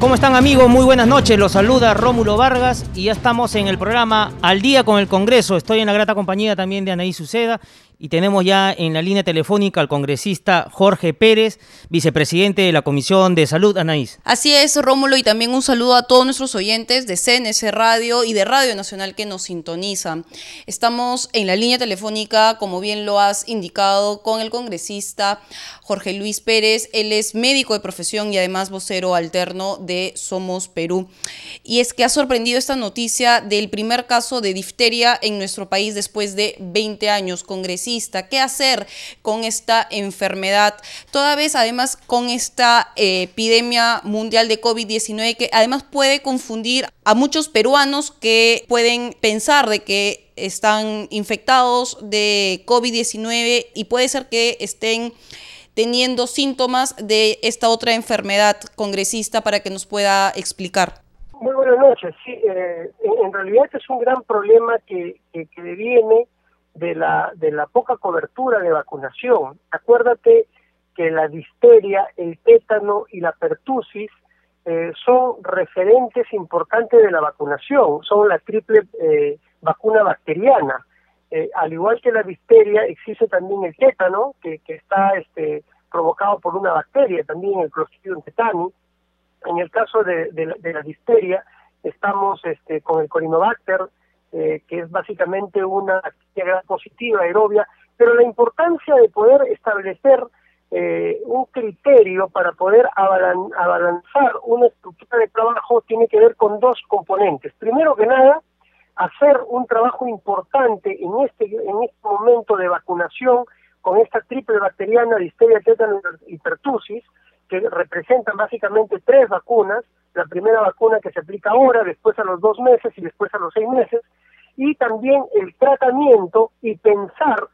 ¿Cómo están amigos? Muy buenas noches. Los saluda Rómulo Vargas y ya estamos en el programa Al día con el Congreso. Estoy en la grata compañía también de Anaí Suceda y tenemos ya en la línea telefónica al congresista Jorge Pérez, vicepresidente de la Comisión de Salud, Anaís. Así es, Rómulo, y también un saludo a todos nuestros oyentes de CNS Radio y de Radio Nacional que nos sintonizan. Estamos en la línea telefónica, como bien lo has indicado, con el congresista Jorge Luis Pérez. Él es médico de profesión y además vocero alterno de Somos Perú. Y es que ha sorprendido esta noticia del primer caso de difteria en nuestro país después de 20 años. Congresista qué hacer con esta enfermedad, toda vez además con esta eh, epidemia mundial de COVID-19 que además puede confundir a muchos peruanos que pueden pensar de que están infectados de COVID-19 y puede ser que estén teniendo síntomas de esta otra enfermedad congresista para que nos pueda explicar. Muy buenas noches. Sí, eh, en, realidad este es un gran problema que, que, que viene de la, de la poca cobertura de vacunación. Acuérdate que la disteria, el tétano y la pertusis eh, son referentes importantes de la vacunación, son la triple eh, vacuna bacteriana. Eh, al igual que la disteria, existe también el tétano, que, que está este, provocado por una bacteria, también el Clostridium tetani. En el caso de, de, de la disteria, estamos este, con el Corinobacter, eh, que es básicamente una actividad positiva, aerobia, pero la importancia de poder establecer eh, un criterio para poder abalanzar una estructura de trabajo tiene que ver con dos componentes. Primero que nada, hacer un trabajo importante en este, en este momento de vacunación con esta triple bacteriana, disteria, tétano y pertusis, que representan básicamente tres vacunas, la primera vacuna que se aplica ahora, después a los dos meses y después a los seis meses, y también el tratamiento y pensar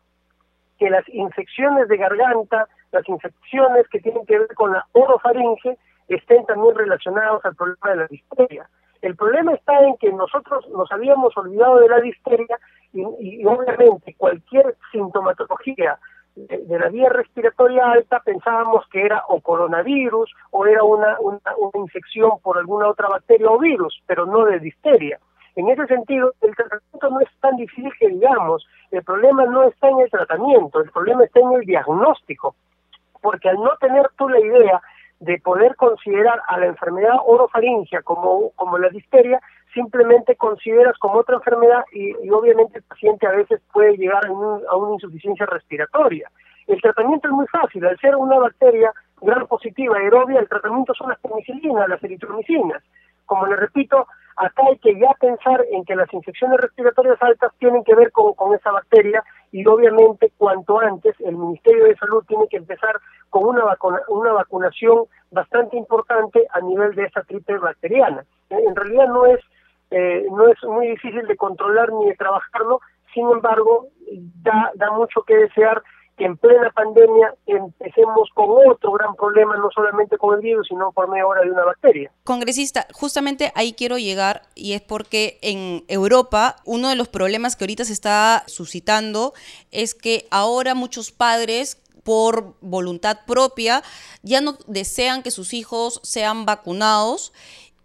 que las infecciones de garganta, las infecciones que tienen que ver con la orofaringe, estén también relacionadas al problema de la disteria. El problema está en que nosotros nos habíamos olvidado de la disteria y, obviamente cualquier sintomatología de, la vía respiratoria alta pensábamos que era o coronavirus o era una, una, infección por alguna otra bacteria o virus, pero no de disteria. En ese sentido, el tratamiento no es tan difícil que digamos, el problema no está en el tratamiento, el problema está en el diagnóstico, porque al no tener tú la idea de poder considerar a la enfermedad orofaringia como, como la disteria, simplemente consideras como otra enfermedad y, obviamente el paciente a veces puede llegar a, una insuficiencia respiratoria. El tratamiento es muy fácil, al ser una bacteria gran positiva aerobia, el tratamiento son las penicilinas, las eritromicinas. Como le repito, acá hay que ya pensar en que las infecciones respiratorias altas tienen que ver con, esa bacteria y obviamente cuanto antes el Ministerio de Salud tiene que empezar con una, una vacunación bastante importante a nivel de esa triple bacteriana. En realidad no es eh, no es muy difícil de controlar ni de trabajarlo, sin embargo, da, da mucho que desear que en plena pandemia empecemos con otro gran problema, no solamente con el virus, sino por medio ahora de una bacteria. Congresista, justamente ahí quiero llegar y es porque en Europa uno de los problemas que ahorita se está suscitando es que ahora muchos padres por voluntad propia ya no desean que sus hijos sean vacunados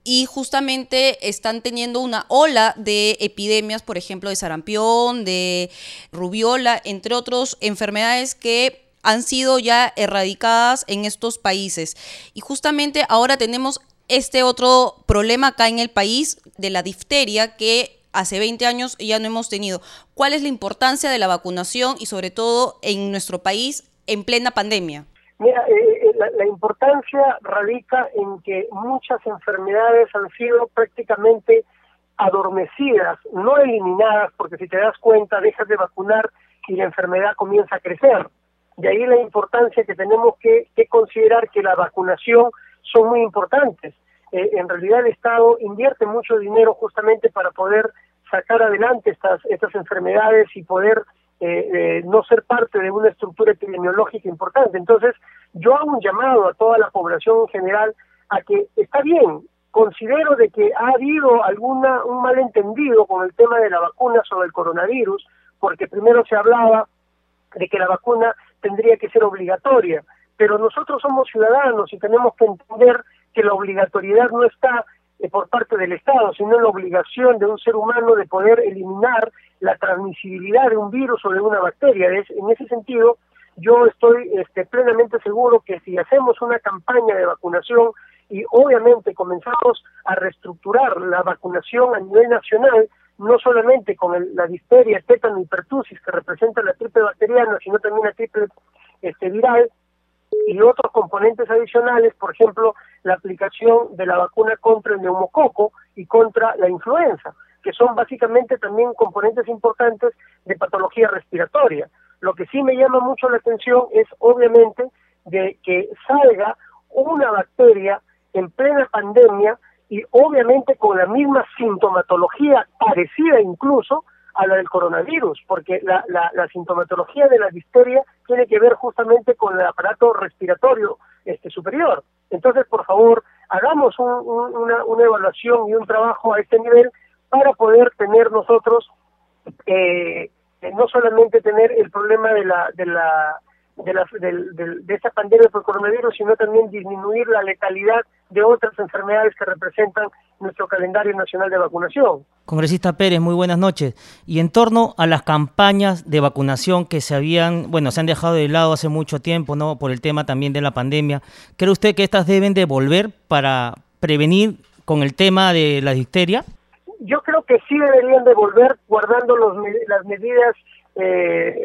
y justamente están teniendo una ola de epidemias, por ejemplo, de sarampión, de rubiola, entre otras enfermedades que han sido ya erradicadas en estos países. Y justamente ahora tenemos este otro problema acá en el país de la difteria que hace 20 años ya no hemos tenido. ¿Cuál es la importancia de la vacunación y sobre todo en nuestro país en plena pandemia? Mira, eh, eh, la, importancia radica en que muchas enfermedades han sido prácticamente adormecidas, no eliminadas, porque si te das cuenta dejas de vacunar y la enfermedad comienza a crecer. De ahí la importancia que tenemos que, que considerar que la vacunación son muy importantes. eh, en realidad el Estado invierte mucho dinero justamente para poder sacar adelante estas, estas enfermedades y poder eh, eh, no ser parte de una estructura epidemiológica importante. Entonces, yo hago un llamado a toda la población en general a que está bien, considero de que ha habido alguna un malentendido con el tema de la vacuna sobre el coronavirus, porque primero se hablaba de que la vacuna tendría que ser obligatoria, pero nosotros somos ciudadanos y tenemos que entender que la obligatoriedad no está por parte del Estado, sino la obligación de un ser humano de poder eliminar la transmisibilidad de un virus o de una bacteria. en ese sentido, yo estoy este, plenamente seguro que si hacemos una campaña de vacunación y obviamente comenzamos a reestructurar la vacunación a nivel nacional, no solamente con la difteria, tétano y pertusis que representa la triple bacteriana, sino también la triple este, viral, y otros componentes adicionales, por ejemplo, la aplicación de la vacuna contra el neumococo y contra la influenza, que son básicamente también componentes importantes de patología respiratoria. Lo que sí me llama mucho la atención es obviamente de que salga una bacteria en plena pandemia y obviamente con la misma sintomatología parecida incluso a la del coronavirus, porque la, la, sintomatología de la difteria tiene que ver justamente con el aparato respiratorio este, superior. Entonces, por favor, hagamos una, una, evaluación y un trabajo a este nivel para poder tener nosotros, eh, no solamente tener el problema de la, de la de, la, de, esta pandemia por coronavirus, sino también disminuir la letalidad de otras enfermedades que representan nuestro calendario nacional de vacunación. Congresista Pérez, muy buenas noches. Y en torno a las campañas de vacunación que se habían, bueno, se han dejado de lado hace mucho tiempo, ¿no? Por el tema también de la pandemia, ¿cree usted que estas deben de volver para prevenir con el tema de la difteria? Yo creo que sí deberían de volver guardando los, las medidas eh,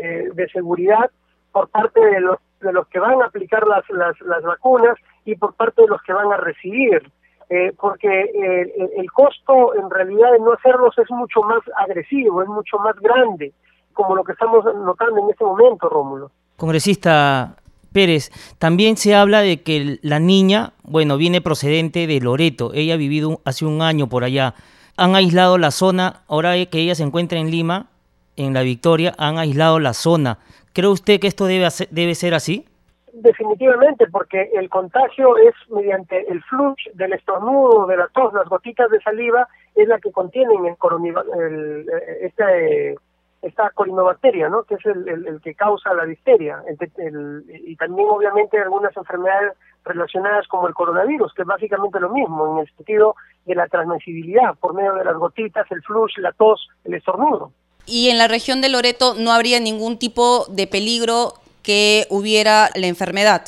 eh, de seguridad por parte de los, de los que van a aplicar las, las, las vacunas y por parte de los que van a recibir. Eh, porque eh, el costo en realidad de no hacerlos es mucho más agresivo, es mucho más grande, como lo que estamos notando en este momento, Rómulo. Congresista Pérez, también se habla de que la niña, bueno, viene procedente de Loreto, ella ha vivido hace un año por allá, han aislado la zona, ahora que ella se encuentra en Lima, en La Victoria, han aislado la zona. ¿Cree usted que esto debe, debe ser así? Definitivamente, porque el contagio es mediante el flush del estornudo, de la tos, las gotitas de saliva, es la que contienen el, el esta, esta corinobacteria, ¿no? que es el, que causa la difteria, y también obviamente algunas enfermedades relacionadas como el coronavirus, que es básicamente lo mismo, en el sentido de la transmisibilidad por medio de las gotitas, el flush, la tos, el estornudo y en la región de Loreto no habría ningún tipo de peligro que hubiera la enfermedad.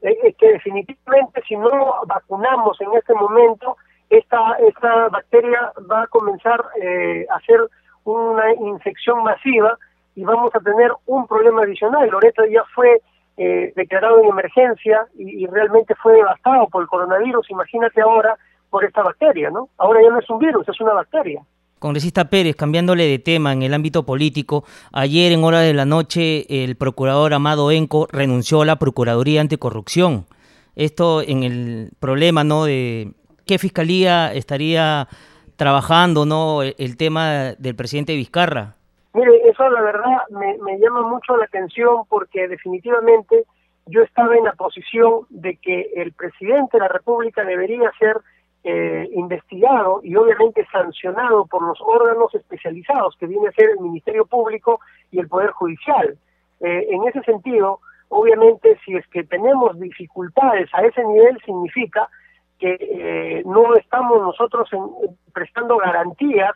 Es que definitivamente si no vacunamos en este momento, esta, esta bacteria va a comenzar eh, a hacer una infección masiva y vamos a tener un problema adicional. Loreto ya fue eh, declarado en emergencia y, realmente fue devastado por el coronavirus. Imagínate ahora por esta bacteria, ¿no? Ahora ya no es un virus, es una bacteria. Congresista Pérez, cambiándole de tema en el ámbito político, ayer en hora de la noche el procurador Amado Enco renunció a la Procuraduría Anticorrupción. Esto en el problema ¿no? de qué fiscalía estaría trabajando ¿no? el tema del presidente Vizcarra. Mire, eso la verdad me, me llama mucho la atención porque definitivamente yo estaba en la posición de que el presidente de la República debería ser eh, investigado y obviamente sancionado por los órganos especializados que viene a ser el Ministerio Público y el Poder Judicial. Eh, en ese sentido, obviamente, si es que tenemos dificultades a ese nivel, significa que eh, no estamos nosotros prestando garantías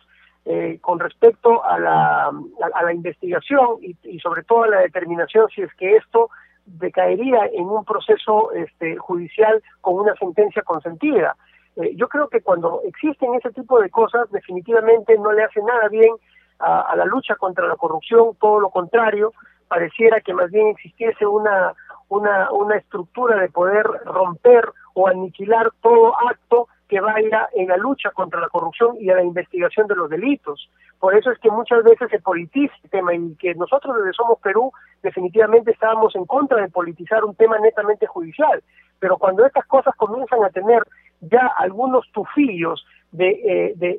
con respecto a la, a, la investigación y, y, sobre todo a la determinación si es que esto decaería en un proceso este, judicial con una sentencia consentida. Eh, yo creo que cuando existen ese tipo de cosas, definitivamente no le hace nada bien a, la lucha contra la corrupción, todo lo contrario, pareciera que más bien existiese una, una, una estructura de poder romper o aniquilar todo acto que vaya en la lucha contra la corrupción y a la investigación de los delitos. Por eso es que muchas veces se politiza el tema y que nosotros desde Somos Perú definitivamente estábamos en contra de politizar un tema netamente judicial. Pero cuando estas cosas comienzan a tener ya algunos tufillos de, eh, de,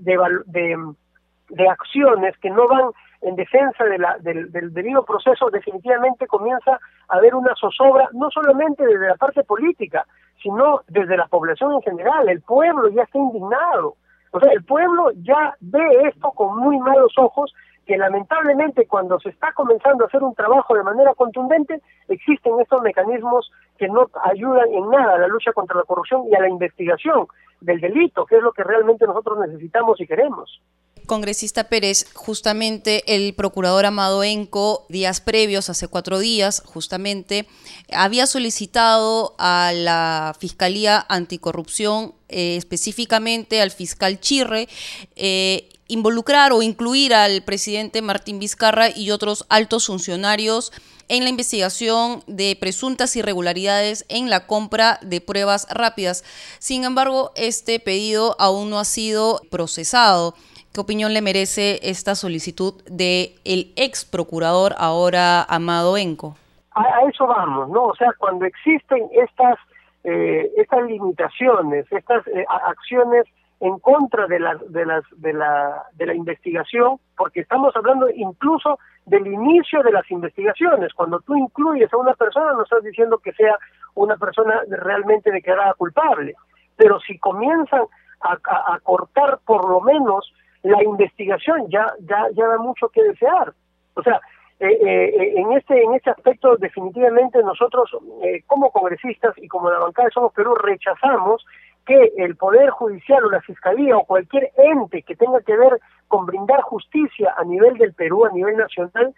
de, acciones que no van en defensa de la, del, del, debido proceso, definitivamente comienza a haber una zozobra, no solamente desde la parte política, sino desde la población en general. El pueblo ya está indignado. O sea, el pueblo ya ve esto con muy malos ojos que lamentablemente cuando se está comenzando a hacer un trabajo de manera contundente, existen estos mecanismos que no ayudan en nada a la lucha contra la corrupción y a la investigación del delito, que es lo que realmente nosotros necesitamos y queremos. Congresista Pérez, justamente el procurador Amado Enco, días previos, hace cuatro días, justamente, había solicitado a la Fiscalía Anticorrupción, eh, específicamente al fiscal Chirre, eh, involucrar o incluir al presidente Martín Vizcarra y otros altos funcionarios en la investigación de presuntas irregularidades en la compra de pruebas rápidas. Sin embargo, este pedido aún no ha sido procesado. ¿Qué opinión le merece esta solicitud de el ex procurador ahora Amado Enco? A, eso vamos, ¿no? O sea, cuando existen estas eh, estas limitaciones, estas eh, acciones en contra de las de las de la de la investigación porque estamos hablando incluso del inicio de las investigaciones. Cuando tú incluyes a una persona no estás diciendo que sea una persona realmente declarada culpable pero si comienzan a, a, cortar por lo menos la investigación ya ya ya da mucho que desear. O sea eh, eh, en este en este aspecto definitivamente nosotros eh, como congresistas y como la bancada de Somos Perú rechazamos que el Poder Judicial o la Fiscalía o cualquier ente que tenga que ver con brindar justicia a nivel del Perú, a nivel nacional,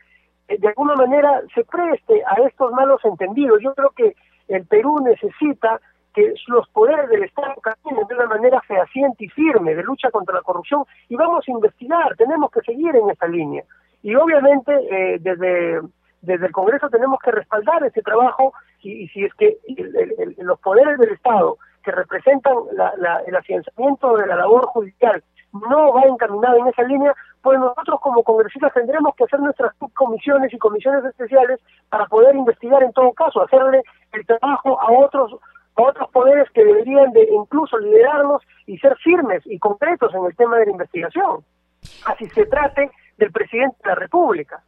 eh, de alguna manera se preste a estos malos entendidos. Yo creo que el Perú necesita que los poderes del Estado caminen de una manera fehaciente y firme de lucha contra la corrupción y vamos a investigar, tenemos que seguir en esa línea. Y obviamente eh, desde, desde el Congreso tenemos que respaldar ese trabajo y, si es que los poderes del Estado que representan el afianzamiento de la labor judicial no va encaminado en esa línea, pues nosotros como congresistas tendremos que hacer nuestras comisiones y comisiones especiales para poder investigar en todo caso, hacerle el trabajo a otros a otros poderes que deberían de incluso liderarnos y ser firmes y concretos en el tema de la investigación. Así se trate del presidente de la República.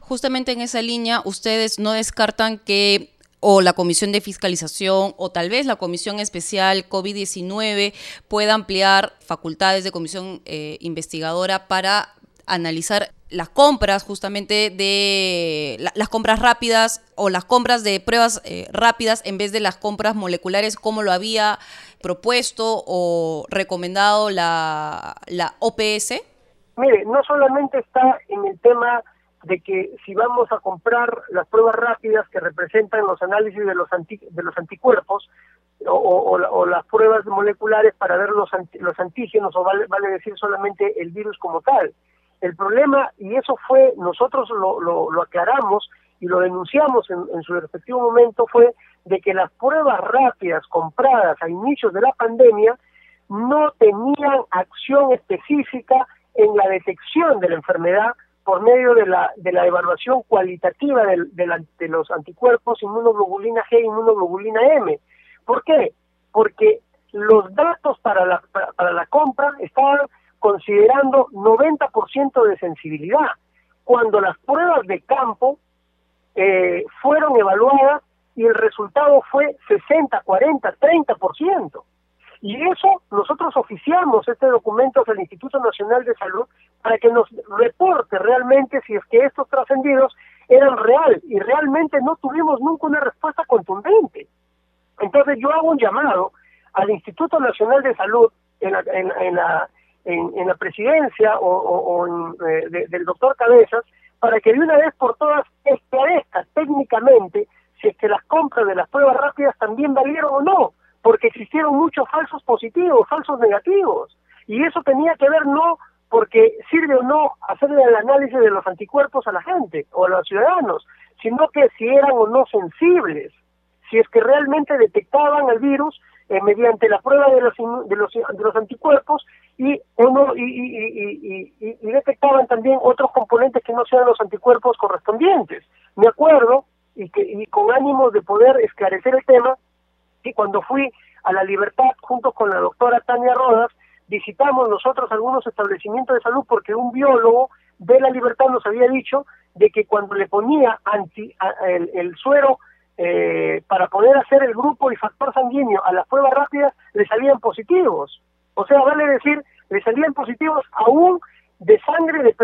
Justamente en esa línea, ustedes no descartan que o la Comisión de Fiscalización o tal vez la Comisión Especial COVID-19 pueda ampliar facultades de comisión eh, investigadora para analizar las compras justamente de las compras rápidas o las compras de pruebas eh, rápidas en vez de las compras moleculares como lo había propuesto o recomendado la, la OPS? Mire, no solamente está en el tema de que si vamos a comprar las pruebas rápidas que representan los análisis de los, de los anticuerpos o, las pruebas moleculares para ver los, los antígenos o vale, vale decir solamente el virus como tal. El problema, y eso fue, nosotros lo, lo, aclaramos y lo denunciamos en, en su respectivo momento, fue de que las pruebas rápidas compradas a inicios de la pandemia no tenían acción específica en la detección de la enfermedad por medio de la, de la evaluación cualitativa del, de, los anticuerpos inmunoglobulina G y inmunoglobulina M. ¿Por qué? Porque los datos para la, para, la compra estaban considerando 90% de sensibilidad, cuando las pruebas de campo eh, fueron evaluadas y el resultado fue 60, 40, 30%. Y eso nosotros oficiamos este documento al Instituto Nacional de Salud para que nos reporte realmente si es que estos trascendidos eran real y realmente no tuvimos nunca una respuesta contundente. Entonces yo hago un llamado al Instituto Nacional de Salud en la, en, la, en, la presidencia o, eh, del doctor Cabezas para que de una vez por todas esclarezca técnicamente si es que las compras de las pruebas rápidas también valieron o no, porque existieron muchos falsos positivos, falsos negativos, y eso tenía que ver no porque sirve o no hacerle el análisis de los anticuerpos a la gente o a los ciudadanos, sino que si eran o no sensibles, si es que realmente detectaban el virus eh, mediante la prueba de los, de los, de los anticuerpos y, uno, y, y, y, detectaban también otros componentes que no sean los anticuerpos correspondientes. Me acuerdo, y, que, y con ánimo de poder esclarecer el tema, que cuando fui a la libertad, junto con la doctora Tania Rodas, visitamos nosotros algunos establecimientos de salud porque un biólogo de la libertad nos había dicho de que cuando le ponía anti, el, suero eh, para poder hacer el grupo y factor sanguíneo a las pruebas rápidas, le salían positivos. O sea, vale decir, le salían positivos aún de sangre de,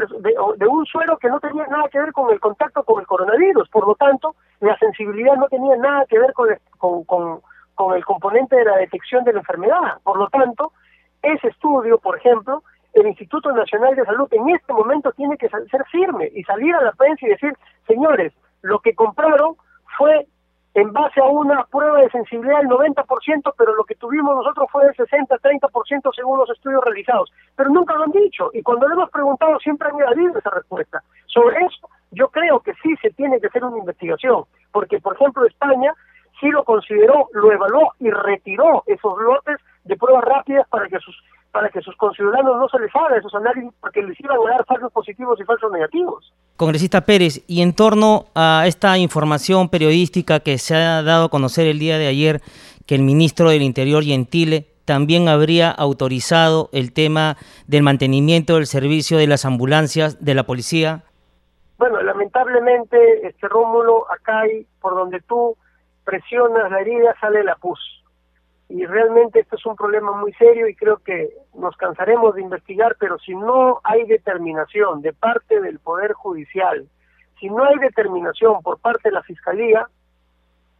de, un suero que no tenía nada que ver con el contacto con el coronavirus. Por lo tanto, la sensibilidad no tenía nada que ver con, con, con el componente de la detección de la enfermedad. Por lo tanto, ese estudio, por ejemplo, el Instituto Nacional de Salud en este momento tiene que ser firme y salir a la prensa y decir, señores, lo que compraron fue en base a una prueba de sensibilidad del 90%, pero lo que tuvimos nosotros fue del 60-30% según los estudios realizados. Pero nunca lo han dicho, y cuando le hemos preguntado siempre han evadido esa respuesta. Sobre eso, yo creo que sí se tiene que hacer una investigación, porque, por ejemplo, España sí lo consideró, lo evaluó y retiró esos lotes de pruebas rápidas para que sus para que sus conciudadanos no se les haga esos análisis porque les iban a dar falsos positivos y falsos negativos. Congresista Pérez, y en torno a esta información periodística que se ha dado a conocer el día de ayer, que el ministro del Interior, Gentile, también habría autorizado el tema del mantenimiento del servicio de las ambulancias de la policía. Bueno, lamentablemente, este Rómulo, acá hay, por donde tú presionas la herida, sale la pus y realmente esto es un problema muy serio y creo que nos cansaremos de investigar, pero si no hay determinación de parte del Poder Judicial, si no hay determinación por parte de la Fiscalía,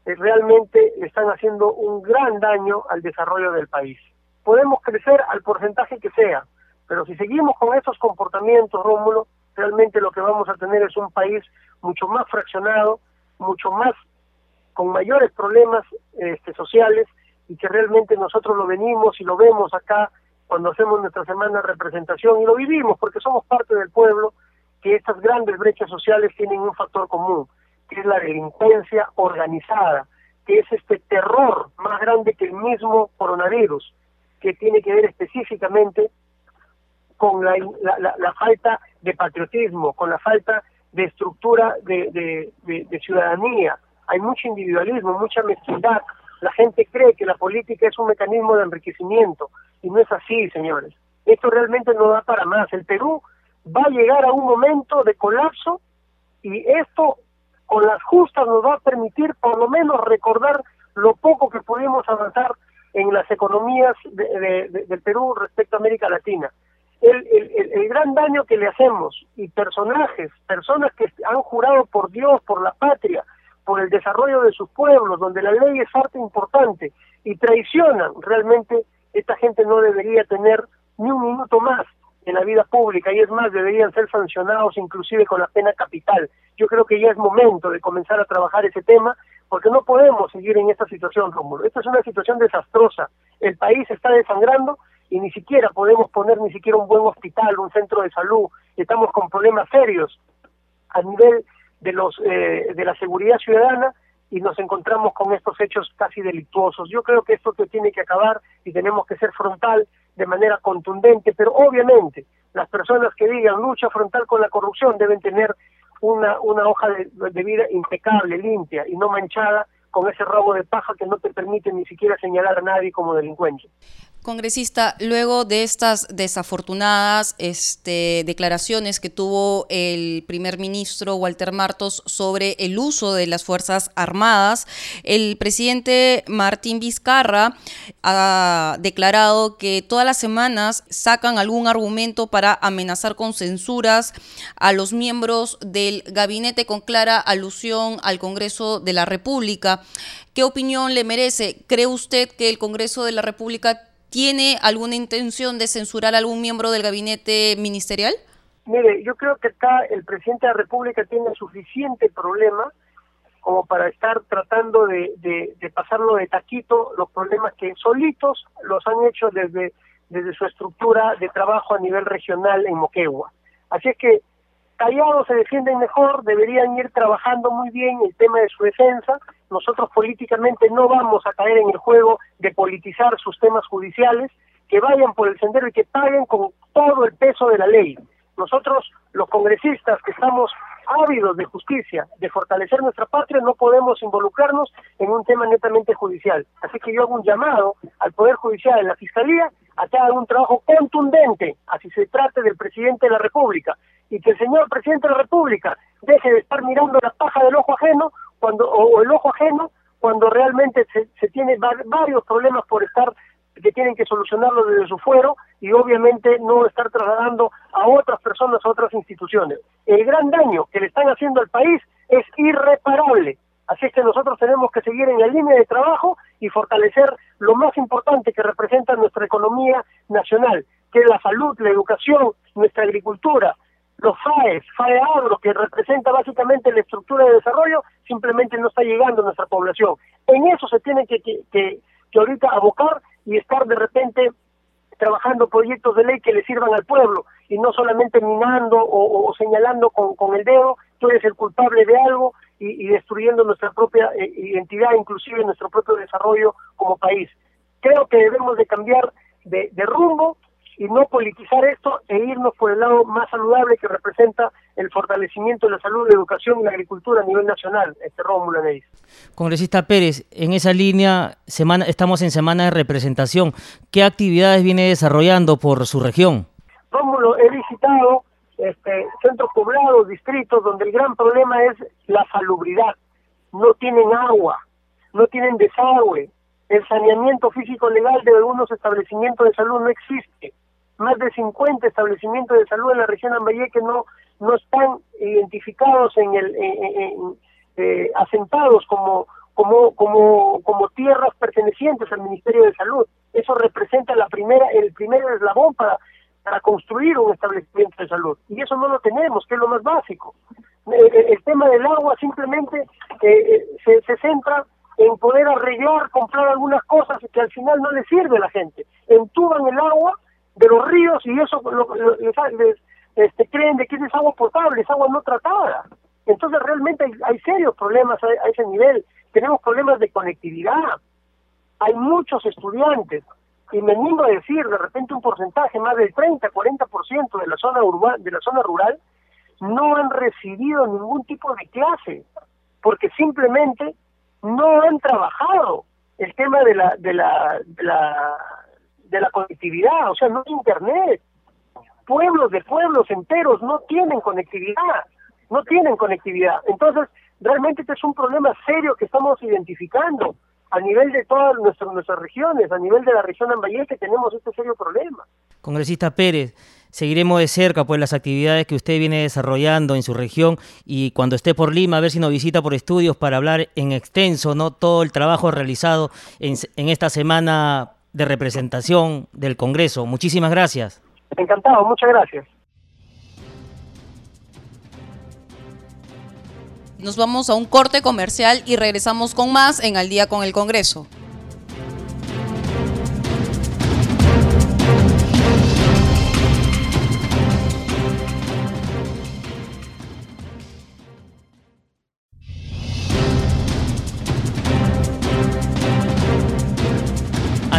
eh, realmente están haciendo un gran daño al desarrollo del país. Podemos crecer al porcentaje que sea, pero si seguimos con esos comportamientos, Rómulo, realmente lo que vamos a tener es un país mucho más fraccionado, mucho más con mayores problemas este, sociales y que realmente nosotros lo venimos y lo vemos acá cuando hacemos nuestra semana de representación y lo vivimos porque somos parte del pueblo, que estas grandes brechas sociales tienen un factor común, que es la delincuencia organizada, que es este terror más grande que el mismo coronavirus, que tiene que ver específicamente con la, la, falta de patriotismo, con la falta de estructura de, de ciudadanía. Hay mucho individualismo, mucha mezquindad, la gente cree que la política es un mecanismo de enriquecimiento y no es así, señores. Esto realmente no da para más. El Perú va a llegar a un momento de colapso y esto con las justas nos va a permitir por lo menos recordar lo poco que pudimos avanzar en las economías del Perú respecto a América Latina. El, el, el, gran daño que le hacemos y personajes, personas que han jurado por Dios, por la patria, por el desarrollo de sus pueblos, donde la ley es parte importante y traicionan, realmente esta gente no debería tener ni un minuto más en la vida pública y es más, deberían ser sancionados inclusive con la pena capital. Yo creo que ya es momento de comenzar a trabajar ese tema porque no podemos seguir en esta situación, Rómulo. Esta es una situación desastrosa. El país está desangrando y ni siquiera podemos poner ni siquiera un buen hospital, un centro de salud. Estamos con problemas serios a nivel de los eh, de la seguridad ciudadana y nos encontramos con estos hechos casi delictuosos. Yo creo que esto tiene que acabar y tenemos que ser frontal de manera contundente, pero obviamente las personas que digan lucha frontal con la corrupción deben tener una, una hoja de, de vida impecable, limpia y no manchada con ese robo de paja que no te permite ni siquiera señalar a nadie como delincuente. Congresista, luego de estas desafortunadas este, declaraciones que tuvo el primer ministro Walter Martos sobre el uso de las Fuerzas Armadas, el presidente Martín Vizcarra ha declarado que todas las semanas sacan algún argumento para amenazar con censuras a los miembros del gabinete con clara alusión al Congreso de la República. ¿Qué opinión le merece? ¿Cree usted que el Congreso de la República ¿Tiene alguna intención de censurar algún miembro del gabinete ministerial? Mire, yo creo que acá el presidente de la República tiene suficiente problema como para estar tratando de, de, pasarlo de taquito los problemas que solitos los han hecho desde, desde su estructura de trabajo a nivel regional en Moquegua. Así es que callados se defienden mejor, deberían ir trabajando muy bien el tema de su defensa. Nosotros políticamente no vamos a caer en el juego de politizar sus temas judiciales, que vayan por el sendero y que paguen con todo el peso de la ley. Nosotros, los congresistas que estamos ávidos de justicia, de fortalecer nuestra patria, no podemos involucrarnos en un tema netamente judicial. Así que yo hago un llamado al Poder Judicial, a la Fiscalía, a que haga un trabajo contundente, así se trate del presidente de la República, y que el señor presidente de la República deje de estar mirando la paja del ojo ajeno cuando o, el ojo ajeno cuando realmente se, se tiene varios problemas por estar que tienen que solucionarlo desde su fuero y obviamente no estar trasladando a otras personas, a otras instituciones. El gran daño que le están haciendo al país es irreparable. Así es que nosotros tenemos que seguir en la línea de trabajo y fortalecer lo más importante que representa nuestra economía nacional, que es la salud, la educación, nuestra agricultura, los FAES, FAE Agro, que representa básicamente la estructura de desarrollo, simplemente no está llegando a nuestra población. En eso se tiene que, que, que, que ahorita abocar y estar de repente trabajando proyectos de ley que le sirvan al pueblo y no solamente minando o, señalando con, con, el dedo tú eres el culpable de algo y, destruyendo nuestra propia eh, identidad, inclusive nuestro propio desarrollo como país. Creo que debemos de cambiar de, de rumbo y no politizar esto e irnos por el lado más saludable que representa el fortalecimiento de la salud, la educación y la agricultura a nivel nacional, este Rómulo Neis. Congresista Pérez, en esa línea semana, estamos en semana de representación. ¿Qué actividades viene desarrollando por su región? Rómulo, he visitado este, centros poblados, distritos, donde el gran problema es la salubridad. No tienen agua, no tienen desagüe, el saneamiento físico legal de algunos establecimientos de salud no existe más de 50 establecimientos de salud en la región Ambayé que no, no están identificados en el, eh, asentados como, como, como, como tierras pertenecientes al Ministerio de Salud. Eso representa la primera, el primer eslabón para, para construir un establecimiento de salud. Y eso no lo tenemos, que es lo más básico. Eh, eh, el, tema del agua simplemente se, se centra en poder arreglar, comprar algunas cosas que al final no le sirve a la gente. Entuban el agua de los ríos y eso les, este, creen de que es agua potable, es agua no tratada. Entonces realmente hay, serios problemas a, ese nivel. Tenemos problemas de conectividad. Hay muchos estudiantes y me animo a decir de repente un porcentaje más del 30, 40% de la zona urbana, de la zona rural no han recibido ningún tipo de clase porque simplemente no han trabajado el tema de la, de la de la conectividad, o sea, no hay internet. Pueblos de pueblos enteros no tienen conectividad, no tienen conectividad. Entonces, realmente este es un problema serio que estamos identificando a nivel de todas nuestras, regiones, a nivel de la región Ambayete tenemos este serio problema. Congresista Pérez, seguiremos de cerca pues las actividades que usted viene desarrollando en su región y cuando esté por Lima a ver si nos visita por estudios para hablar en extenso no todo el trabajo realizado en esta semana de representación del Congreso. Muchísimas gracias. Encantado, muchas gracias. Nos vamos a un corte comercial y regresamos con más en Al día con el Congreso.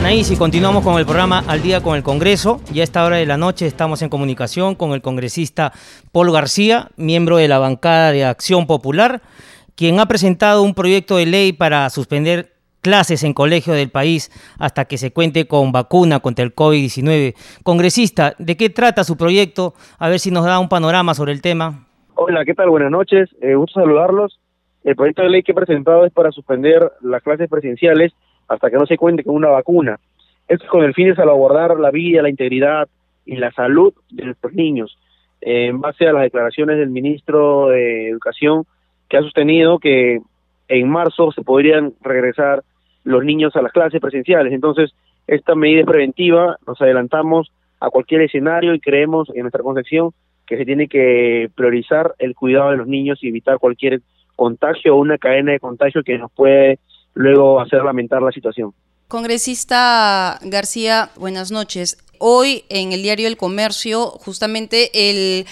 Anaís, y continuamos con el programa Al día con el Congreso. Ya a esta hora de la noche estamos en comunicación con el congresista Paul García, miembro de la bancada de Acción Popular, quien ha presentado un proyecto de ley para suspender clases en colegios del país hasta que se cuente con vacuna contra el COVID-19. Congresista, ¿de qué trata su proyecto? A ver si nos da un panorama sobre el tema. Hola, ¿qué tal? Buenas noches. Eh, gusto saludarlos. El proyecto de ley que he presentado es para suspender las clases presenciales hasta que no se cuente con una vacuna. Esto con el fin de salvaguardar la vida, la integridad y la salud de nuestros niños. en base a las declaraciones del ministro de Educación, que ha sostenido que en marzo se podrían regresar los niños a las clases presenciales. Entonces, esta medida es preventiva, nos adelantamos a cualquier escenario y creemos en nuestra concepción que se tiene que priorizar el cuidado de los niños y evitar cualquier contagio o una cadena de contagio que nos puede luego hacer lamentar la situación. Congresista García, buenas noches. Hoy en el diario El Comercio, justamente el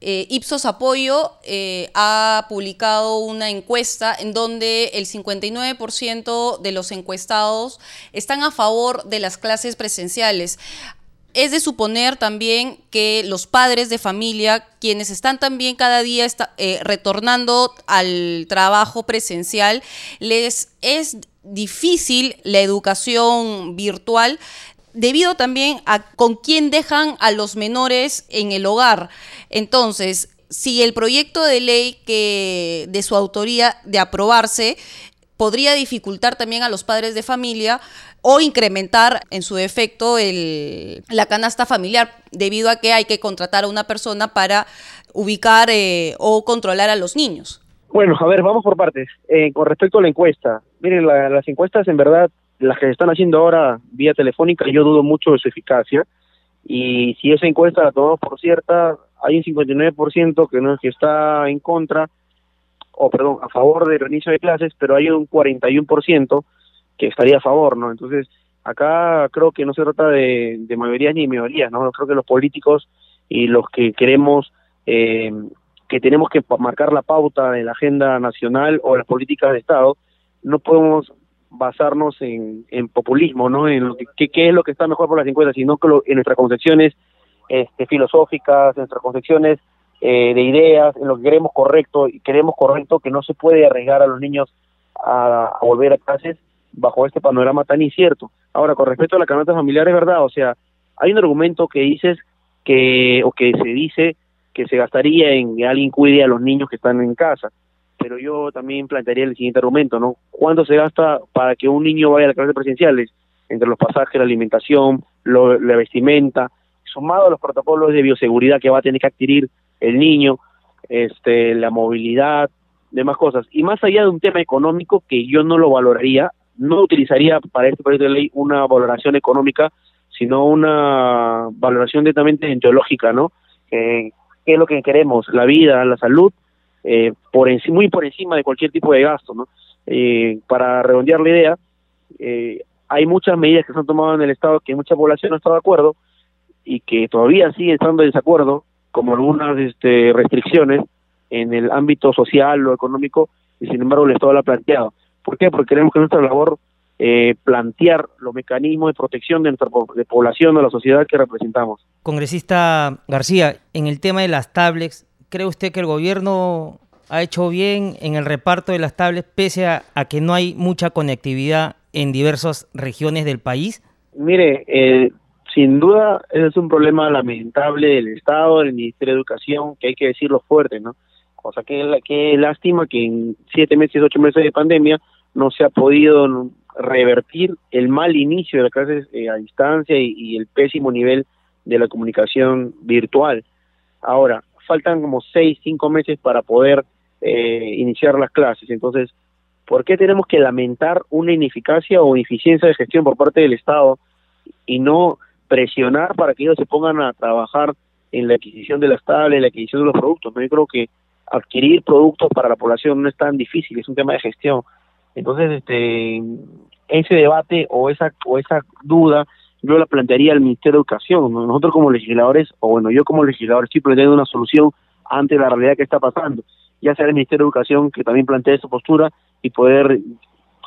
eh, Ipsos Apoyo eh, ha publicado una encuesta en donde el 59% de los encuestados están a favor de las clases presenciales. Es de suponer también que los padres de familia, quienes están también cada día eh, retornando al trabajo presencial, les es difícil la educación virtual debido también a con quién dejan a los menores en el hogar. Entonces, si el proyecto de ley que de su autoría de aprobarse podría dificultar también a los padres de familia o incrementar en su defecto el, la canasta familiar debido a que hay que contratar a una persona para ubicar eh, o controlar a los niños. Bueno, a ver, vamos por partes. Eh, con respecto a la encuesta, miren, las encuestas en verdad, las que se están haciendo ahora vía telefónica, yo dudo mucho de su eficacia. Y si esa encuesta la tomamos por cierta, hay un 59% que no que está en contra, o perdón, a favor del reinicio de clases, pero hay un 41% que estaría a favor, ¿no? Entonces, acá creo que no se trata de, de mayorías ni minorías, ¿no? Creo que los políticos y los que queremos, eh, que tenemos que marcar la pauta de la agenda nacional o las políticas de Estado, no podemos basarnos en, populismo, ¿no? En lo que, qué es lo que está mejor por las encuestas, sino que en nuestras concepciones este, filosóficas, en nuestras concepciones eh, de ideas, en lo que queremos correcto y queremos correcto que no se puede arriesgar a los niños a, volver a clases bajo este panorama tan incierto. Ahora, con respecto a la canasta familiar, es verdad, o sea, hay un argumento que dices que, o que se dice que se gastaría en que alguien cuide a los niños que están en casa, pero yo también plantearía el siguiente argumento, ¿no? ¿Cuánto se gasta para que un niño vaya a las clases presenciales? Entre los pasajes, la alimentación, la vestimenta, sumado a los protocolos de bioseguridad que va a tener que adquirir el niño, este, la movilidad, demás cosas. Y más allá de un tema económico que yo no lo valoraría, no utilizaría para este proyecto de ley una valoración económica, sino una valoración directamente ideológica, ¿no? ¿Qué es lo que queremos? La vida, la salud, eh, por muy por encima de cualquier tipo de gasto, ¿no? Eh, para redondear la idea, eh, hay muchas medidas que se han tomado en el Estado que mucha población no está de acuerdo y que todavía sigue estando en desacuerdo, como algunas este, restricciones en el ámbito social o económico, y sin embargo el Estado lo ha planteado. ¿Por qué? Porque queremos que nuestra labor eh, plantear los mecanismos de protección de nuestra población, de la sociedad que representamos. Congresista García, en el tema de las tablets, ¿cree usted que el gobierno ha hecho bien en el reparto de las tablets pese a, a que no hay mucha conectividad en diversas regiones del país? Mire, eh, sin duda, ese es un problema lamentable del Estado, del Ministerio de Educación, que hay que decirlo fuerte, ¿no? O sea, que, que lástima que en siete meses, ocho meses de pandemia no se ha podido revertir el mal inicio de las clases eh, a distancia y, el pésimo nivel de la comunicación virtual. Ahora, faltan como seis, cinco meses para poder eh, iniciar las clases. Entonces, ¿por qué tenemos que lamentar una ineficacia o ineficiencia de gestión por parte del Estado y no presionar para que ellos se pongan a trabajar en la adquisición de las tablas, en la adquisición de los productos. Yo creo que adquirir productos para la población no es tan difícil, es un tema de gestión. Entonces, este, ese debate o esa o esa duda yo la plantearía al Ministerio de Educación. Nosotros como legisladores, o bueno, yo como legislador estoy planteando una solución ante la realidad que está pasando. Ya sea el Ministerio de Educación que también plantee esa postura y poder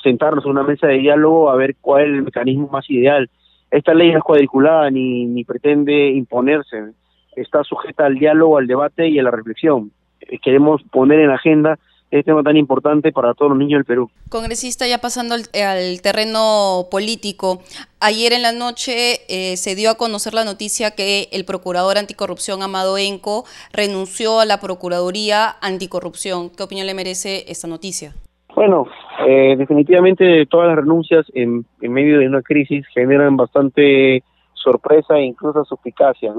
sentarnos en una mesa de diálogo a ver cuál es el mecanismo más ideal esta ley no es cuadriculada ni, ni pretende imponerse, está sujeta al diálogo, al debate y a la reflexión. Eh, queremos poner en agenda este tema tan importante para todos los niños del Perú. Congresista, ya pasando al, terreno político, ayer en la noche eh, se dio a conocer la noticia que el procurador anticorrupción Amado Enco renunció a la Procuraduría Anticorrupción. ¿Qué opinión le merece esta noticia? Bueno, eh, definitivamente todas las renuncias en, medio de una crisis generan bastante sorpresa e incluso suspicacia.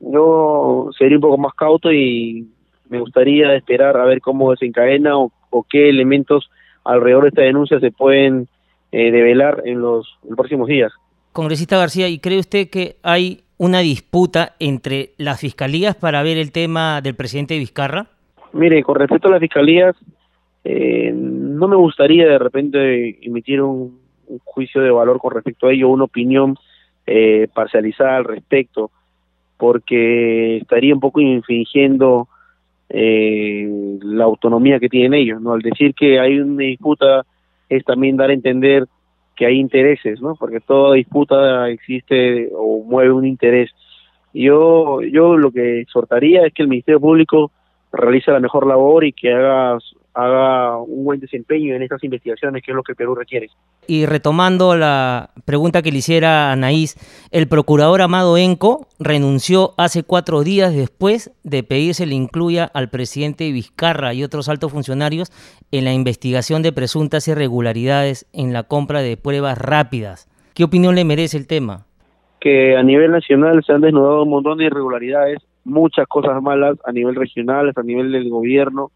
Yo sería un poco más cauto y me gustaría esperar a ver cómo desencadena o, qué elementos alrededor de esta denuncia se pueden eh, develar en los, en los próximos días. Congresista García, ¿y cree usted que hay una disputa entre las fiscalías para ver el tema del presidente Vizcarra? Mire, con respecto a las fiscalías, eh, no me gustaría de repente emitir un, juicio de valor con respecto a ello, una opinión eh, parcializada al respecto, porque estaría un poco infringiendo eh, la autonomía que tienen ellos, ¿no? Al decir que hay una disputa es también dar a entender que hay intereses, ¿no? Porque toda disputa existe o mueve un interés. Yo, yo lo que exhortaría es que el Ministerio Público realice la mejor labor y que haga haga un buen desempeño en estas investigaciones, que es lo que el Perú requiere. Y retomando la pregunta que le hiciera a Anaís, el procurador Amado Enco renunció hace cuatro días después de pedir se le incluya al presidente Vizcarra y otros altos funcionarios en la investigación de presuntas irregularidades en la compra de pruebas rápidas. ¿Qué opinión le merece el tema? Que a nivel nacional se han desnudado un montón de irregularidades, muchas cosas malas a nivel regional, a nivel del gobierno,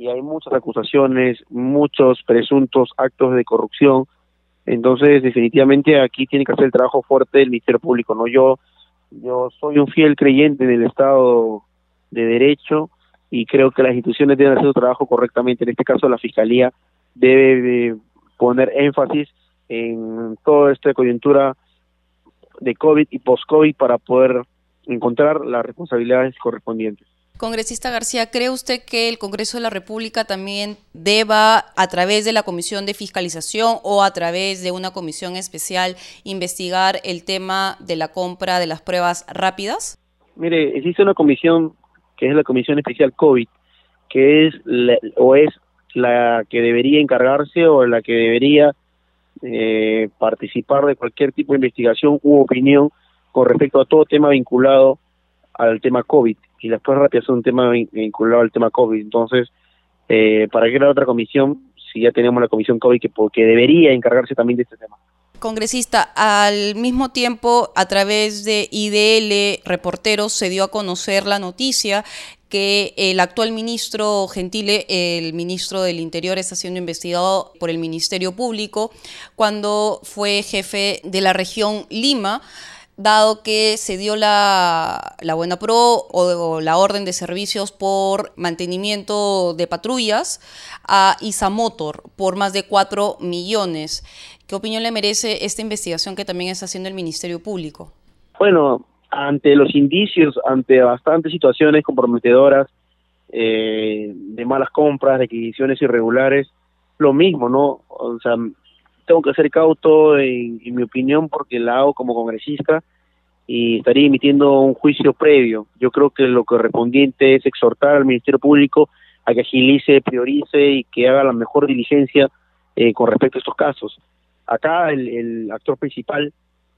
y hay muchas acusaciones, muchos presuntos actos de corrupción. Entonces, definitivamente aquí tiene que hacer el trabajo fuerte del Ministerio Público, ¿no? Yo yo soy un fiel creyente del Estado de Derecho y creo que las instituciones deben hacer su trabajo correctamente. En este caso, la Fiscalía debe poner énfasis en toda esta coyuntura de COVID y post-COVID para poder encontrar las responsabilidades correspondientes. Congresista García, ¿cree usted que el Congreso de la República también deba, a través de la Comisión de Fiscalización o a través de una comisión especial, investigar el tema de la compra de las pruebas rápidas? Mire, existe una comisión que es la Comisión Especial COVID, que es o es la que debería encargarse o la que debería eh, participar de cualquier tipo de investigación u opinión con respecto a todo tema vinculado al tema COVID y pruebas rápidas son un tema vinculado al tema COVID. Entonces, eh, ¿para qué la otra comisión si ya tenemos la comisión COVID que, porque debería encargarse también de este tema? Congresista, al mismo tiempo, a través de IDL Reporteros se dio a conocer la noticia que el actual ministro Gentile, el ministro del Interior, está siendo investigado por el Ministerio Público cuando fue jefe de la región Lima dado que se dio la, buena pro o, la orden de servicios por mantenimiento de patrullas a Isamotor por más de 4 millones. ¿Qué opinión le merece esta investigación que también está haciendo el Ministerio Público? Bueno, ante los indicios, ante bastantes situaciones comprometedoras eh, de malas compras, de adquisiciones irregulares, lo mismo, ¿no? O sea, tengo que ser cauto en, mi opinión porque la hago como congresista y estaría emitiendo un juicio previo. Yo creo que lo correspondiente es exhortar al Ministerio Público a que agilice, priorice y que haga la mejor diligencia eh, con respecto a estos casos. Acá el, actor principal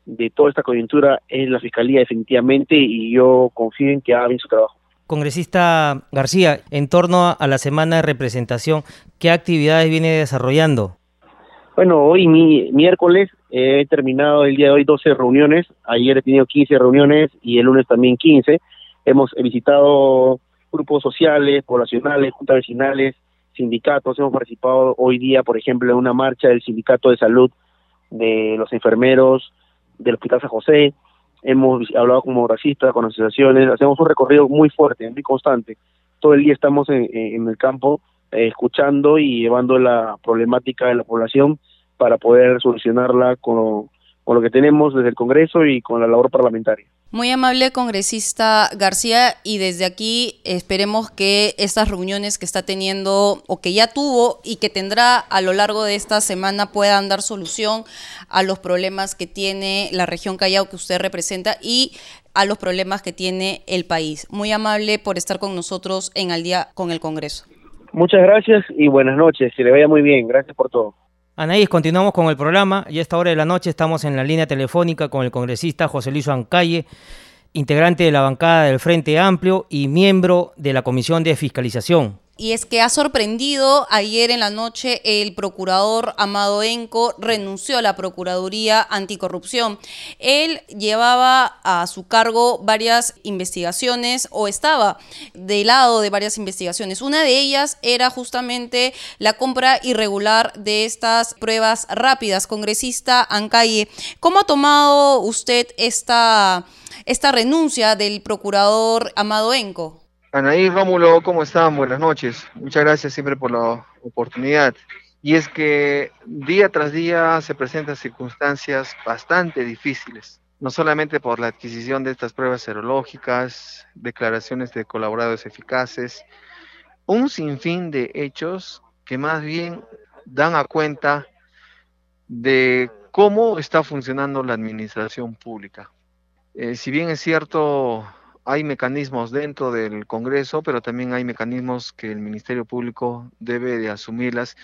de toda esta coyuntura es la Fiscalía definitivamente y yo confío en que haga bien su trabajo. Congresista García, en torno a la semana de representación, ¿qué actividades viene desarrollando? Bueno, hoy mi, miércoles he terminado el día de hoy 12 reuniones, ayer he tenido 15 reuniones y el lunes también 15. Hemos visitado grupos sociales, poblacionales, juntas vecinales, sindicatos. Hemos participado hoy día, por ejemplo, en una marcha del Sindicato de Salud de los enfermeros del Hospital San José. Hemos hablado como racistas, con asociaciones. Hacemos un recorrido muy fuerte, muy constante. Todo el día estamos en el campo escuchando y llevando la problemática de la población para poder solucionarla con, con lo que tenemos desde el Congreso y con la labor parlamentaria. Muy amable congresista García y desde aquí esperemos que estas reuniones que está teniendo o que ya tuvo y que tendrá a lo largo de esta semana puedan dar solución a los problemas que tiene la región Callao que usted representa y a los problemas que tiene el país. Muy amable por estar con nosotros en Al día con el Congreso. Muchas gracias y buenas noches. Que le vaya muy bien. Gracias por todo. Anaís, continuamos con el programa y a esta hora de la noche estamos en la línea telefónica con el congresista José Luis Ancalle, integrante de la bancada del Frente Amplio y miembro de la Comisión de Fiscalización y es que ha sorprendido ayer en la noche el procurador Amado Enco renunció a la Procuraduría Anticorrupción. Él llevaba a su cargo varias investigaciones o estaba del lado de varias investigaciones. Una de ellas era justamente la compra irregular de estas pruebas rápidas. Congresista Ancalle, ¿cómo ha tomado usted esta, esta renuncia del procurador Amado Enco? Anaí Rómulo, ¿cómo están? Buenas noches. Muchas gracias siempre por la oportunidad. Y es que día tras día se presentan circunstancias bastante difíciles, no solamente por la adquisición de estas pruebas serológicas, declaraciones de colaboradores eficaces, un sinfín de hechos que más bien dan a cuenta de cómo está funcionando la administración pública. Eh, si bien es cierto, hay mecanismos dentro del Congreso, pero también hay mecanismos que el Ministerio Público debe de asumirlas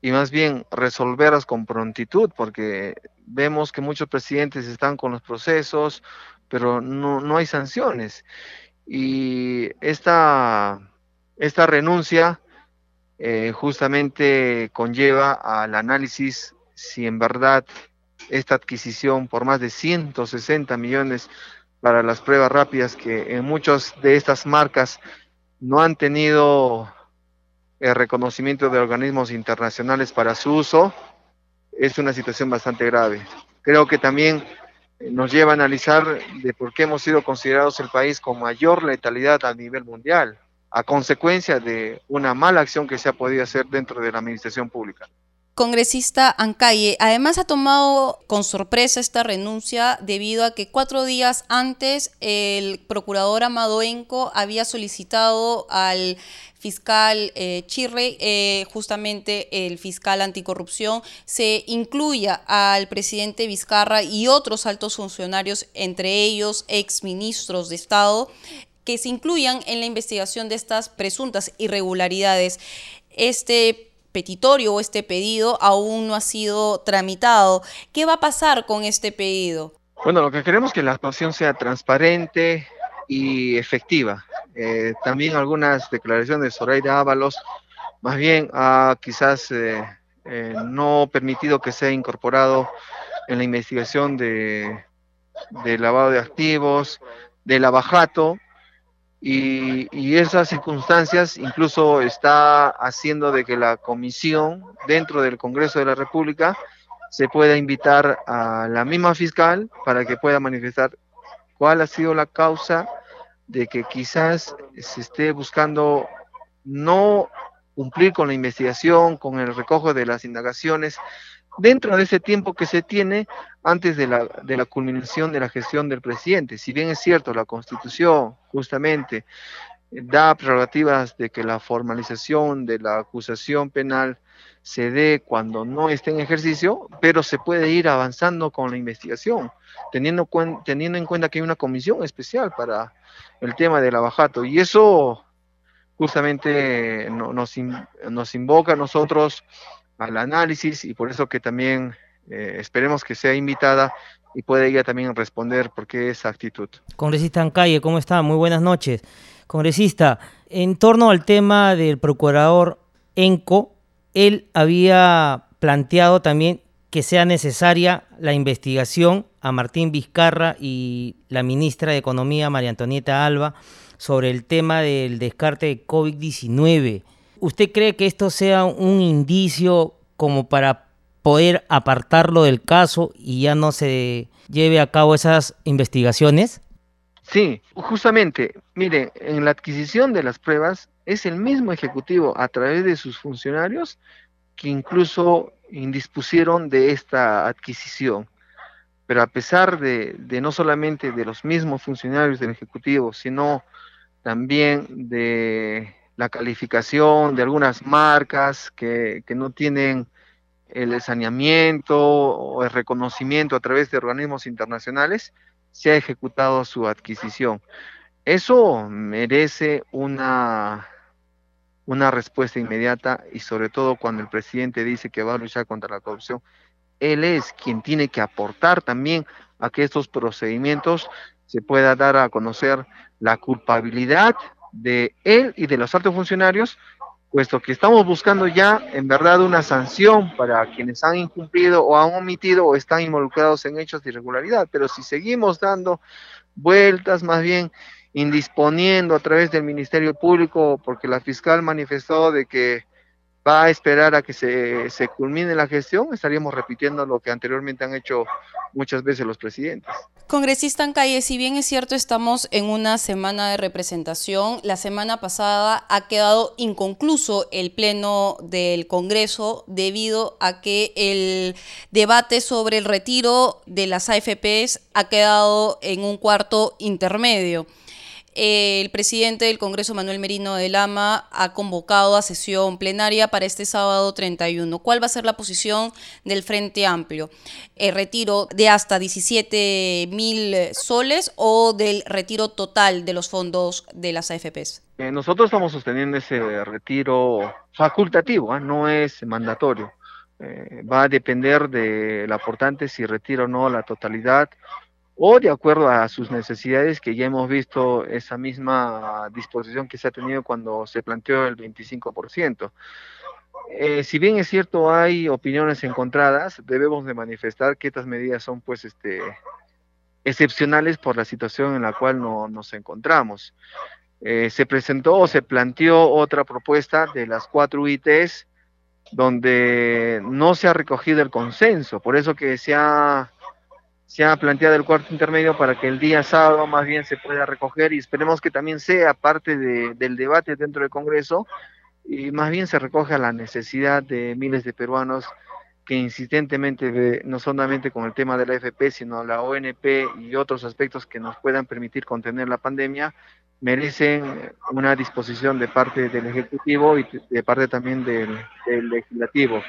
y más bien resolverlas con prontitud, porque vemos que muchos presidentes están con los procesos, pero no, no hay sanciones. Y esta, esta renuncia eh, justamente conlleva al análisis si en verdad esta adquisición por más de 160 millones para las pruebas rápidas que en muchas de estas marcas no han tenido el reconocimiento de organismos internacionales para su uso, es una situación bastante grave. Creo que también nos lleva a analizar de por qué hemos sido considerados el país con mayor letalidad a nivel mundial, a consecuencia de una mala acción que se ha podido hacer dentro de la administración pública congresista Ancalle, además ha tomado con sorpresa esta renuncia debido a que cuatro días antes el procurador Amado Enco había solicitado al fiscal eh, Chirre, eh, justamente el fiscal anticorrupción, se incluya al presidente Vizcarra y otros altos funcionarios, entre ellos exministros de Estado, que se incluyan en la investigación de estas presuntas irregularidades. Este petitorio o este pedido aún no ha sido tramitado. ¿Qué va a pasar con este pedido? Bueno, lo que queremos es que la actuación sea transparente y efectiva. Eh, también algunas declaraciones de Zoraida Ábalos, más bien ha quizás eh, eh, no permitido que sea incorporado en la investigación de, lavado de activos, del abajato, y, esas circunstancias incluso está haciendo de que la comisión dentro del Congreso de la República se pueda invitar a la misma fiscal para que pueda manifestar cuál ha sido la causa de que quizás se esté buscando no cumplir con la investigación, con el recojo de las indagaciones, dentro de ese tiempo que se tiene antes de la, de la culminación de la gestión del presidente. Si bien es cierto, la Constitución justamente da prerrogativas de que la formalización de la acusación penal se dé cuando no esté en ejercicio, pero se puede ir avanzando con la investigación, teniendo, teniendo en cuenta que hay una comisión especial para el tema del abajato. Y eso justamente nos, nos invoca a nosotros al análisis y por eso que también eh, esperemos que sea invitada y pueda ella también responder por qué esa actitud. Congresista Ancalle, ¿cómo está? Muy buenas noches. Congresista, en torno al tema del procurador Enco, él había planteado también que sea necesaria la investigación a Martín Vizcarra y la ministra de Economía, María Antonieta Alba, sobre el tema del descarte de COVID-19. ¿Usted cree que esto sea un indicio como para poder apartarlo del caso y ya no se lleve a cabo esas investigaciones? Sí, justamente, mire, en la adquisición de las pruebas es el mismo ejecutivo a través de sus funcionarios que incluso indispusieron de esta adquisición. Pero a pesar de, de no solamente de los mismos funcionarios del ejecutivo, sino también de la calificación de algunas marcas que, no tienen el saneamiento o el reconocimiento a través de organismos internacionales, se ha ejecutado su adquisición. Eso merece una, una respuesta inmediata y sobre todo cuando el presidente dice que va a luchar contra la corrupción, él es quien tiene que aportar también a que estos procedimientos se pueda dar a conocer la culpabilidad de él y de los altos funcionarios, puesto que estamos buscando ya en verdad una sanción para quienes han incumplido o han omitido o están involucrados en hechos de irregularidad. Pero si seguimos dando vueltas, más bien indisponiendo a través del Ministerio Público, porque la fiscal manifestó de que va a esperar a que se, se culmine la gestión, estaríamos repitiendo lo que anteriormente han hecho muchas veces los presidentes. Congresista en calle, si bien es cierto estamos en una semana de representación, la semana pasada ha quedado inconcluso el pleno del Congreso debido a que el debate sobre el retiro de las AFPs ha quedado en un cuarto intermedio. El presidente del Congreso, Manuel Merino de Lama, ha convocado a sesión plenaria para este sábado 31. ¿Cuál va a ser la posición del Frente Amplio? ¿El retiro de hasta 17 mil soles o del retiro total de los fondos de las AFPs? Eh, nosotros estamos sosteniendo ese retiro facultativo, ¿ah? no es mandatorio. Eh, va a depender del aportante si retira o no la totalidad o de acuerdo a sus necesidades, que ya hemos visto esa misma disposición que se ha tenido cuando se planteó el 25%. Eh, si bien es cierto hay opiniones encontradas, debemos de manifestar que estas medidas son pues este excepcionales por la situación en la cual no, nos encontramos. Eh, se presentó o se planteó otra propuesta de las cuatro UITs donde no se ha recogido el consenso, por eso que se ha se ha planteado el cuarto intermedio para que el día sábado más bien se pueda recoger y esperemos que también sea parte del debate dentro del Congreso y más bien se recoja la necesidad de miles de peruanos que insistentemente, no solamente con el tema de la FP, sino la ONP y otros aspectos que nos puedan permitir contener la pandemia, merecen una disposición de parte del Ejecutivo y de parte también del Legislativo.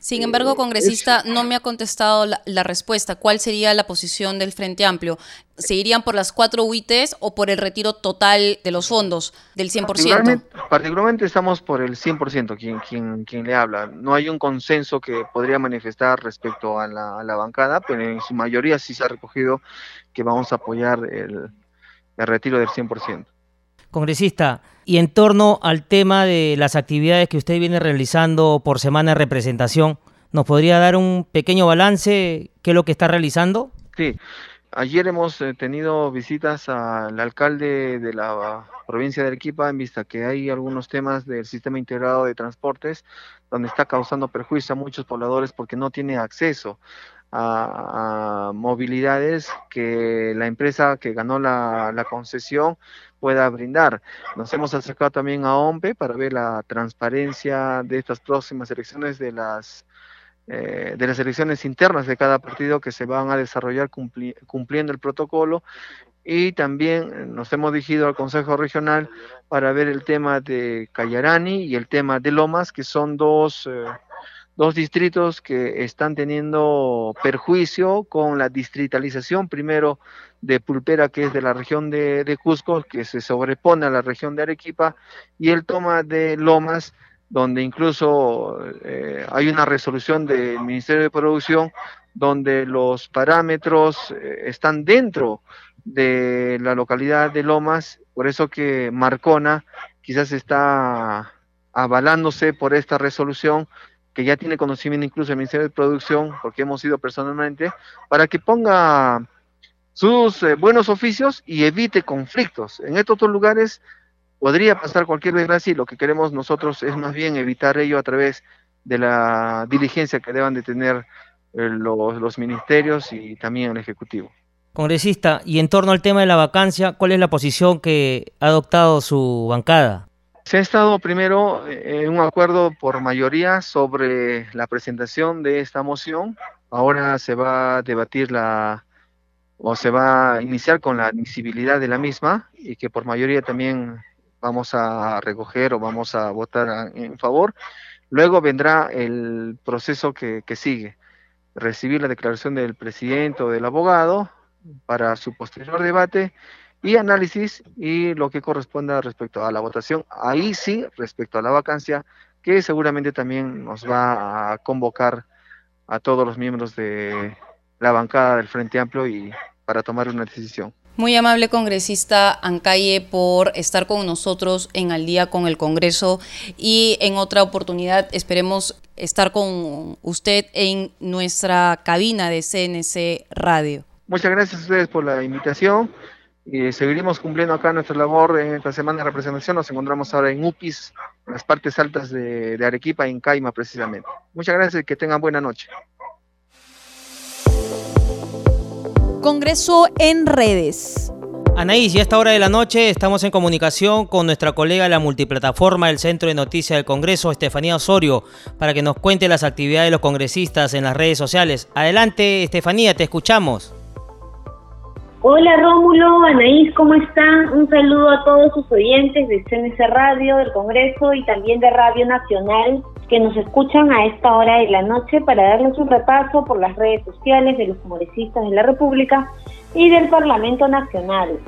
Sin embargo, congresista, no me ha contestado la, respuesta. ¿Cuál sería la posición del Frente Amplio? ¿Se irían por las cuatro UITs o por el retiro total de los fondos del 100%? Particularmente, estamos por el 100%, quien, quien, quien le habla. No hay un consenso que podría manifestar respecto a la, a la bancada, pero en su mayoría sí se ha recogido que vamos a apoyar el, el retiro del 100%. Congresista, y en torno al tema de las actividades que usted viene realizando por semana de representación, ¿nos podría dar un pequeño balance? ¿Qué es lo que está realizando? Sí, ayer hemos eh, tenido visitas al alcalde de la provincia de Arequipa en vista que hay algunos temas del sistema integrado de transportes donde está causando perjuicio a muchos pobladores porque no tiene acceso a, movilidades que la empresa que ganó la, la, concesión pueda brindar. Nos hemos acercado también a OMPE para ver la transparencia de estas próximas elecciones de las eh, de las elecciones internas de cada partido que se van a desarrollar cumpliendo el protocolo y también nos hemos dirigido al Consejo Regional para ver el tema de Cayarani y el tema de Lomas, que son dos eh, dos distritos que están teniendo perjuicio con la distritalización, primero de Pulpera, que es de la región de, Cusco, que se sobrepone a la región de Arequipa, y el toma de Lomas, donde incluso eh, hay una resolución del Ministerio de Producción donde los parámetros eh, están dentro de la localidad de Lomas, por eso que Marcona quizás está avalándose por esta resolución que ya tiene conocimiento incluso el Ministerio de Producción, porque hemos ido personalmente, para que ponga sus eh, buenos oficios y evite conflictos. En estos otros lugares podría pasar cualquier desgracia y lo que queremos nosotros es más bien evitar ello a través de la diligencia que deban de tener eh, los, los ministerios y también el Ejecutivo. Congresista, y en torno al tema de la vacancia, ¿cuál es la posición que ha adoptado su bancada? Se ha estado primero en un acuerdo por mayoría sobre la presentación de esta moción. Ahora se va a debatir la o se va a iniciar con la admisibilidad de la misma y que por mayoría también vamos a recoger o vamos a votar en favor. Luego vendrá el proceso que, que sigue, recibir la declaración del presidente o del abogado para su posterior debate y análisis y lo que corresponda respecto a la votación. Ahí sí, respecto a la vacancia, que seguramente también nos va a convocar a todos los miembros de la bancada del Frente Amplio y para tomar una decisión. Muy amable congresista Ancalle por estar con nosotros en Al día con el Congreso y en otra oportunidad esperemos estar con usted en nuestra cabina de CNC Radio. Muchas gracias a ustedes por la invitación seguiremos cumpliendo acá nuestra labor en esta semana de representación. Nos encontramos ahora en UPIS, en las partes altas de, de Arequipa, en Caima precisamente. Muchas gracias y que tengan buena noche. Congreso en redes. Anaís, ya a esta hora de la noche estamos en comunicación con nuestra colega de la multiplataforma del Centro de Noticias del Congreso, Estefanía Osorio, para que nos cuente las actividades de los congresistas en las redes sociales. Adelante, Estefanía, te escuchamos. Hola Rómulo, Anaís, ¿cómo están? Un saludo a todos sus oyentes de CNC Radio, del Congreso y también de Radio Nacional que nos escuchan a esta hora de la noche para darles un repaso por las redes sociales de los congresistas de la República y del Parlamento Nacional.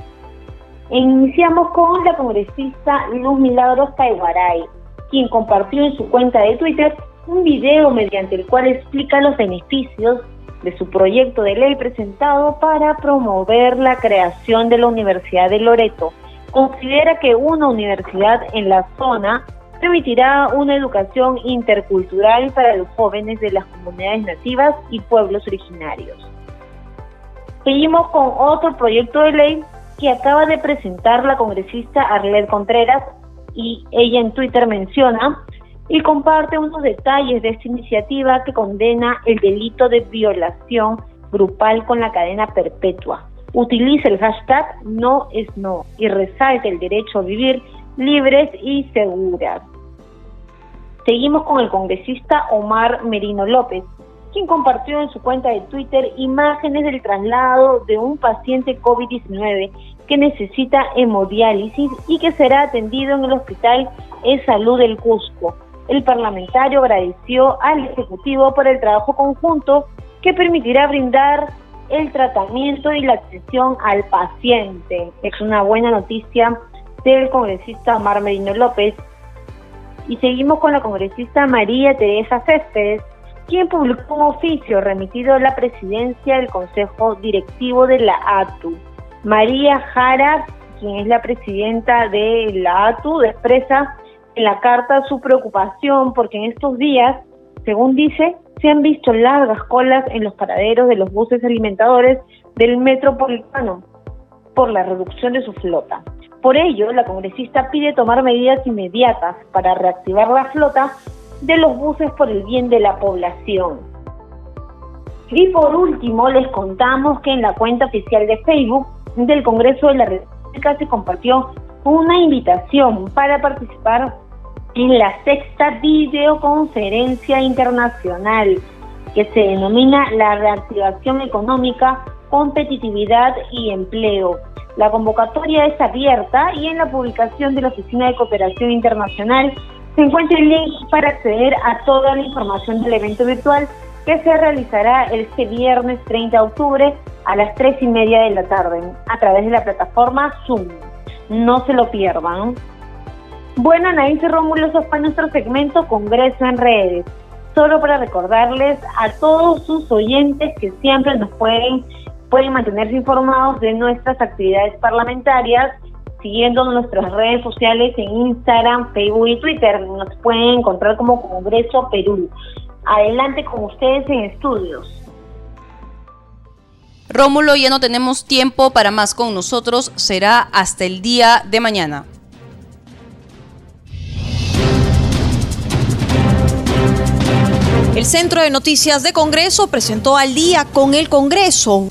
Iniciamos con la congresista Luz Milagros Taiguaray, quien compartió en su cuenta de Twitter un video mediante el cual explica los beneficios de su proyecto de ley presentado para promover la creación de la Universidad de Loreto. Considera que una universidad en la zona permitirá una educación intercultural para los jóvenes de las comunidades nativas y pueblos originarios. Seguimos con otro proyecto de ley que acaba de presentar la congresista Arlet Contreras y ella en Twitter menciona y comparte unos detalles de esta iniciativa que condena el delito de violación grupal con la cadena perpetua. Utiliza el hashtag no es no y resalta el derecho a vivir libres y seguras. Seguimos con el congresista Omar Merino López, quien compartió en su cuenta de Twitter imágenes del traslado de un paciente COVID-19 que necesita hemodiálisis y que será atendido en el Hospital E Salud del Cusco el parlamentario agradeció al Ejecutivo por el trabajo conjunto que permitirá brindar el tratamiento y la atención al paciente. Es una buena noticia del congresista Omar Merino López. Y seguimos con la congresista María Teresa Céspedes, quien publicó un oficio remitido a la presidencia del Consejo Directivo de la ATU. María Jara, quien es la presidenta de la ATU, expresa en la carta su preocupación porque en estos días, según dice, se han visto largas colas en los paraderos de los buses alimentadores del metropolitano por la reducción de su flota. Por ello, la congresista pide tomar medidas inmediatas para reactivar la flota de los buses por el bien de la población. Y por último, les contamos que en la cuenta oficial de Facebook del Congreso de la República se compartió una invitación para participar en la sexta videoconferencia internacional que se denomina la reactivación económica, competitividad y empleo. La convocatoria es abierta y en la publicación de la Oficina de Cooperación Internacional se encuentra el link para acceder a toda la información del evento virtual que se realizará este viernes 30 de octubre a las 3 y media de la tarde a través de la plataforma Zoom. No se lo pierdan. Bueno, Anaís y Rómulo, eso fue nuestro segmento Congreso en Redes. Solo para recordarles a todos sus oyentes que siempre nos pueden, pueden mantenerse informados de nuestras actividades parlamentarias siguiendo nuestras redes sociales en Instagram, Facebook y Twitter. Nos pueden encontrar como Congreso Perú. Adelante con ustedes en estudios. Rómulo, ya no tenemos tiempo para más con nosotros. Será hasta el día de mañana. El Centro de Noticias de Congreso presentó al día con el Congreso